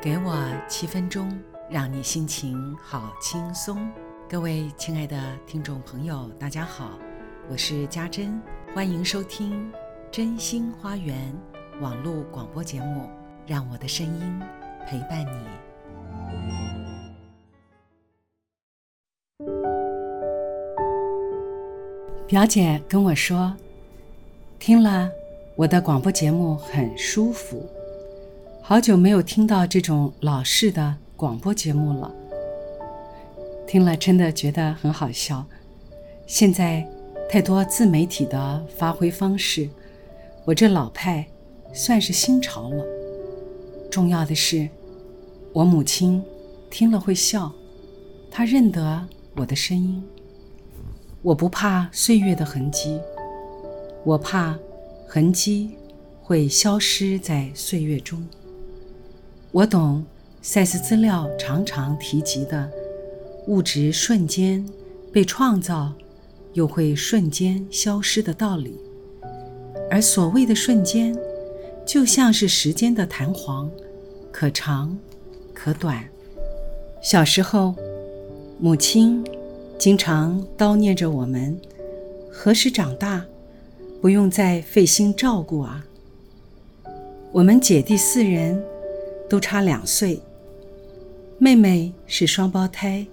给我七分钟，让你心情好轻松。各位亲爱的听众朋友，大家好，我是家珍，欢迎收听真心花园网络广播节目，让我的声音陪伴你。表姐跟我说，听了我的广播节目很舒服。好久没有听到这种老式的广播节目了，听了真的觉得很好笑。现在太多自媒体的发挥方式，我这老派算是新潮了。重要的是，我母亲听了会笑，她认得我的声音。我不怕岁月的痕迹，我怕痕迹会消失在岁月中。我懂，赛斯资料常常提及的物质瞬间被创造，又会瞬间消失的道理。而所谓的瞬间，就像是时间的弹簧，可长可短。小时候，母亲经常叨念着我们：何时长大，不用再费心照顾啊？我们姐弟四人。都差两岁，妹妹是双胞胎，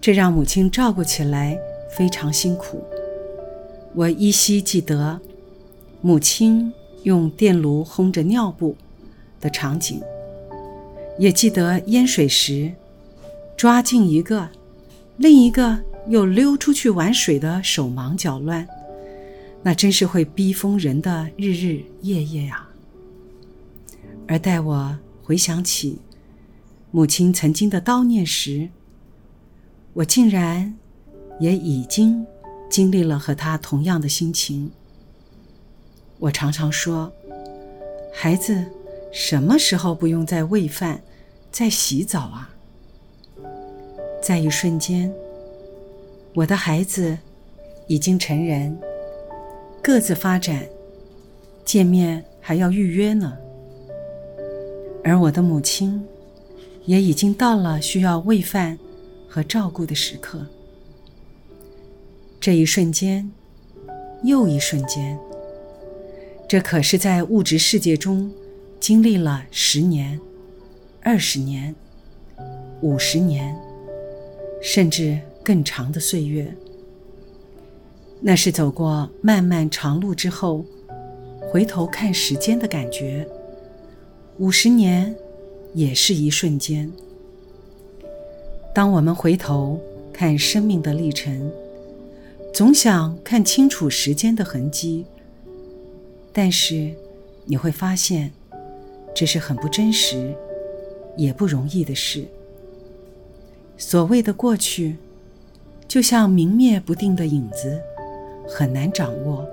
这让母亲照顾起来非常辛苦。我依稀记得母亲用电炉烘着尿布的场景，也记得淹水时抓进一个，另一个又溜出去玩水的手忙脚乱，那真是会逼疯人的日日夜夜呀。而待我回想起母亲曾经的叨念时，我竟然也已经经历了和她同样的心情。我常常说：“孩子，什么时候不用再喂饭、再洗澡啊？”在一瞬间，我的孩子已经成人，各自发展，见面还要预约呢。而我的母亲，也已经到了需要喂饭和照顾的时刻。这一瞬间，又一瞬间，这可是在物质世界中经历了十年、二十年、五十年，甚至更长的岁月。那是走过漫漫长路之后，回头看时间的感觉。五十年，也是一瞬间。当我们回头看生命的历程，总想看清楚时间的痕迹，但是你会发现，这是很不真实，也不容易的事。所谓的过去，就像明灭不定的影子，很难掌握。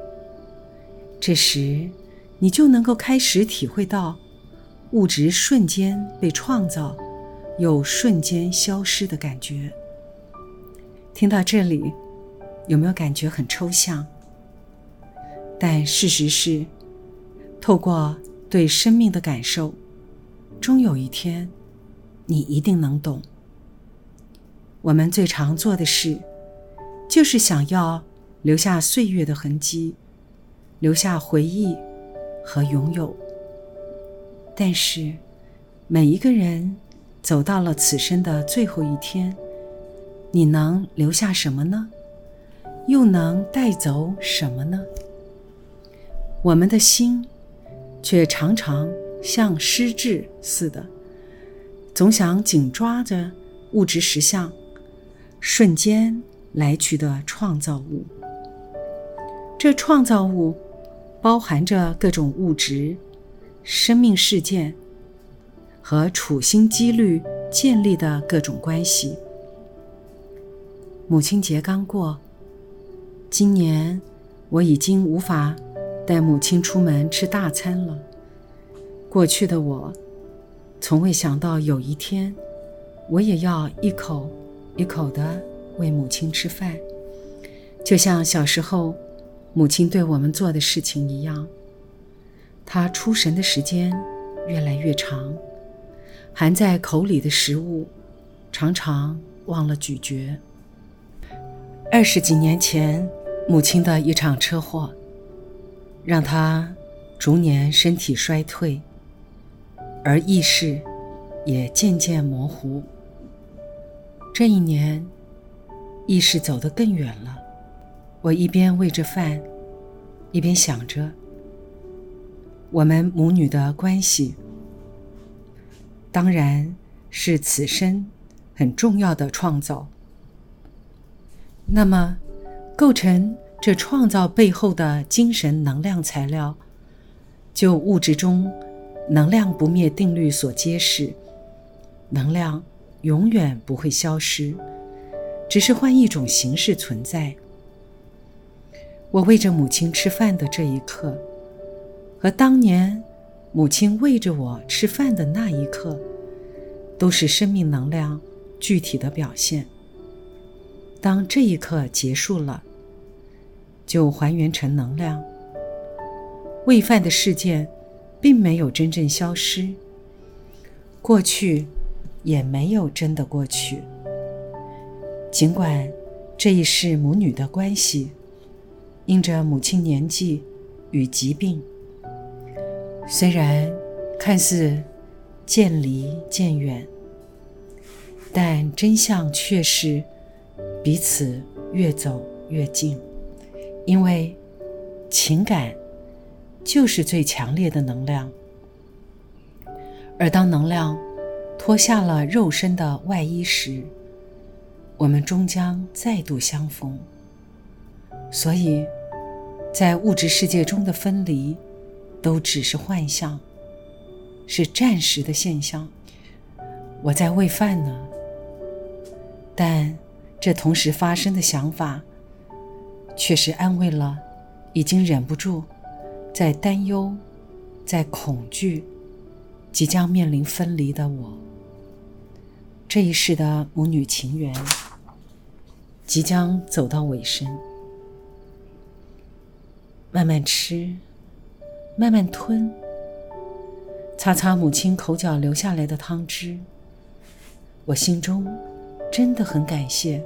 这时，你就能够开始体会到。物质瞬间被创造，又瞬间消失的感觉。听到这里，有没有感觉很抽象？但事实是，透过对生命的感受，终有一天，你一定能懂。我们最常做的事，就是想要留下岁月的痕迹，留下回忆和拥有。但是，每一个人走到了此生的最后一天，你能留下什么呢？又能带走什么呢？我们的心，却常常像失智似的，总想紧抓着物质实相，瞬间来去的创造物。这创造物包含着各种物质。生命事件和处心积虑建立的各种关系。母亲节刚过，今年我已经无法带母亲出门吃大餐了。过去的我，从未想到有一天，我也要一口一口的喂母亲吃饭，就像小时候母亲对我们做的事情一样。他出神的时间越来越长，含在口里的食物，常常忘了咀嚼。二十几年前，母亲的一场车祸，让他逐年身体衰退，而意识也渐渐模糊。这一年，意识走得更远了。我一边喂着饭，一边想着我们母女的关系。当然是此生很重要的创造。那么，构成这创造背后的精神能量材料，就物质中能量不灭定律所揭示，能量永远不会消失，只是换一种形式存在。我喂着母亲吃饭的这一刻，和当年。母亲喂着我吃饭的那一刻，都是生命能量具体的表现。当这一刻结束了，就还原成能量。喂饭的事件并没有真正消失，过去也没有真的过去。尽管这一世母女的关系，因着母亲年纪与疾病。虽然看似渐离渐远，但真相却是彼此越走越近。因为情感就是最强烈的能量，而当能量脱下了肉身的外衣时，我们终将再度相逢。所以，在物质世界中的分离。都只是幻象，是暂时的现象。我在喂饭呢，但这同时发生的想法，却是安慰了已经忍不住在担忧、在恐惧、即将面临分离的我。这一世的母女情缘，即将走到尾声。慢慢吃。慢慢吞，擦擦母亲口角流下来的汤汁。我心中真的很感谢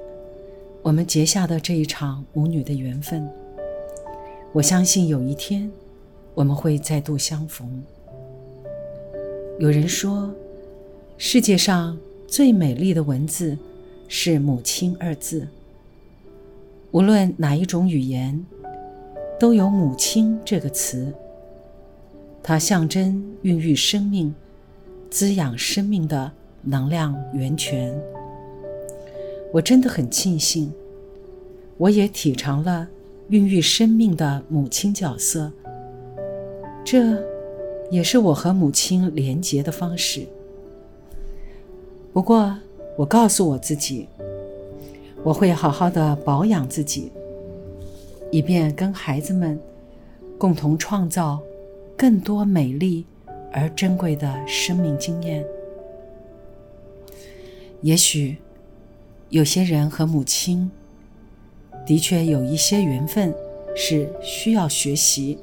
我们结下的这一场母女的缘分。我相信有一天我们会再度相逢。有人说，世界上最美丽的文字是“母亲”二字。无论哪一种语言，都有“母亲”这个词。它象征孕育生命、滋养生命的能量源泉。我真的很庆幸，我也体尝了孕育生命的母亲角色。这，也是我和母亲连结的方式。不过，我告诉我自己，我会好好的保养自己，以便跟孩子们共同创造。更多美丽而珍贵的生命经验。也许有些人和母亲的确有一些缘分，是需要学习、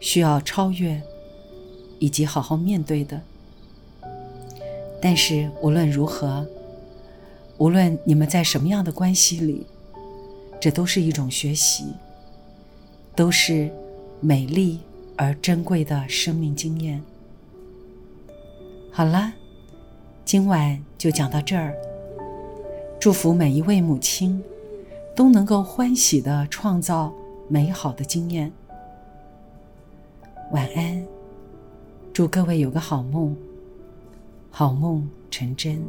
需要超越以及好好面对的。但是无论如何，无论你们在什么样的关系里，这都是一种学习，都是美丽。而珍贵的生命经验。好了，今晚就讲到这儿。祝福每一位母亲都能够欢喜的创造美好的经验。晚安，祝各位有个好梦，好梦成真。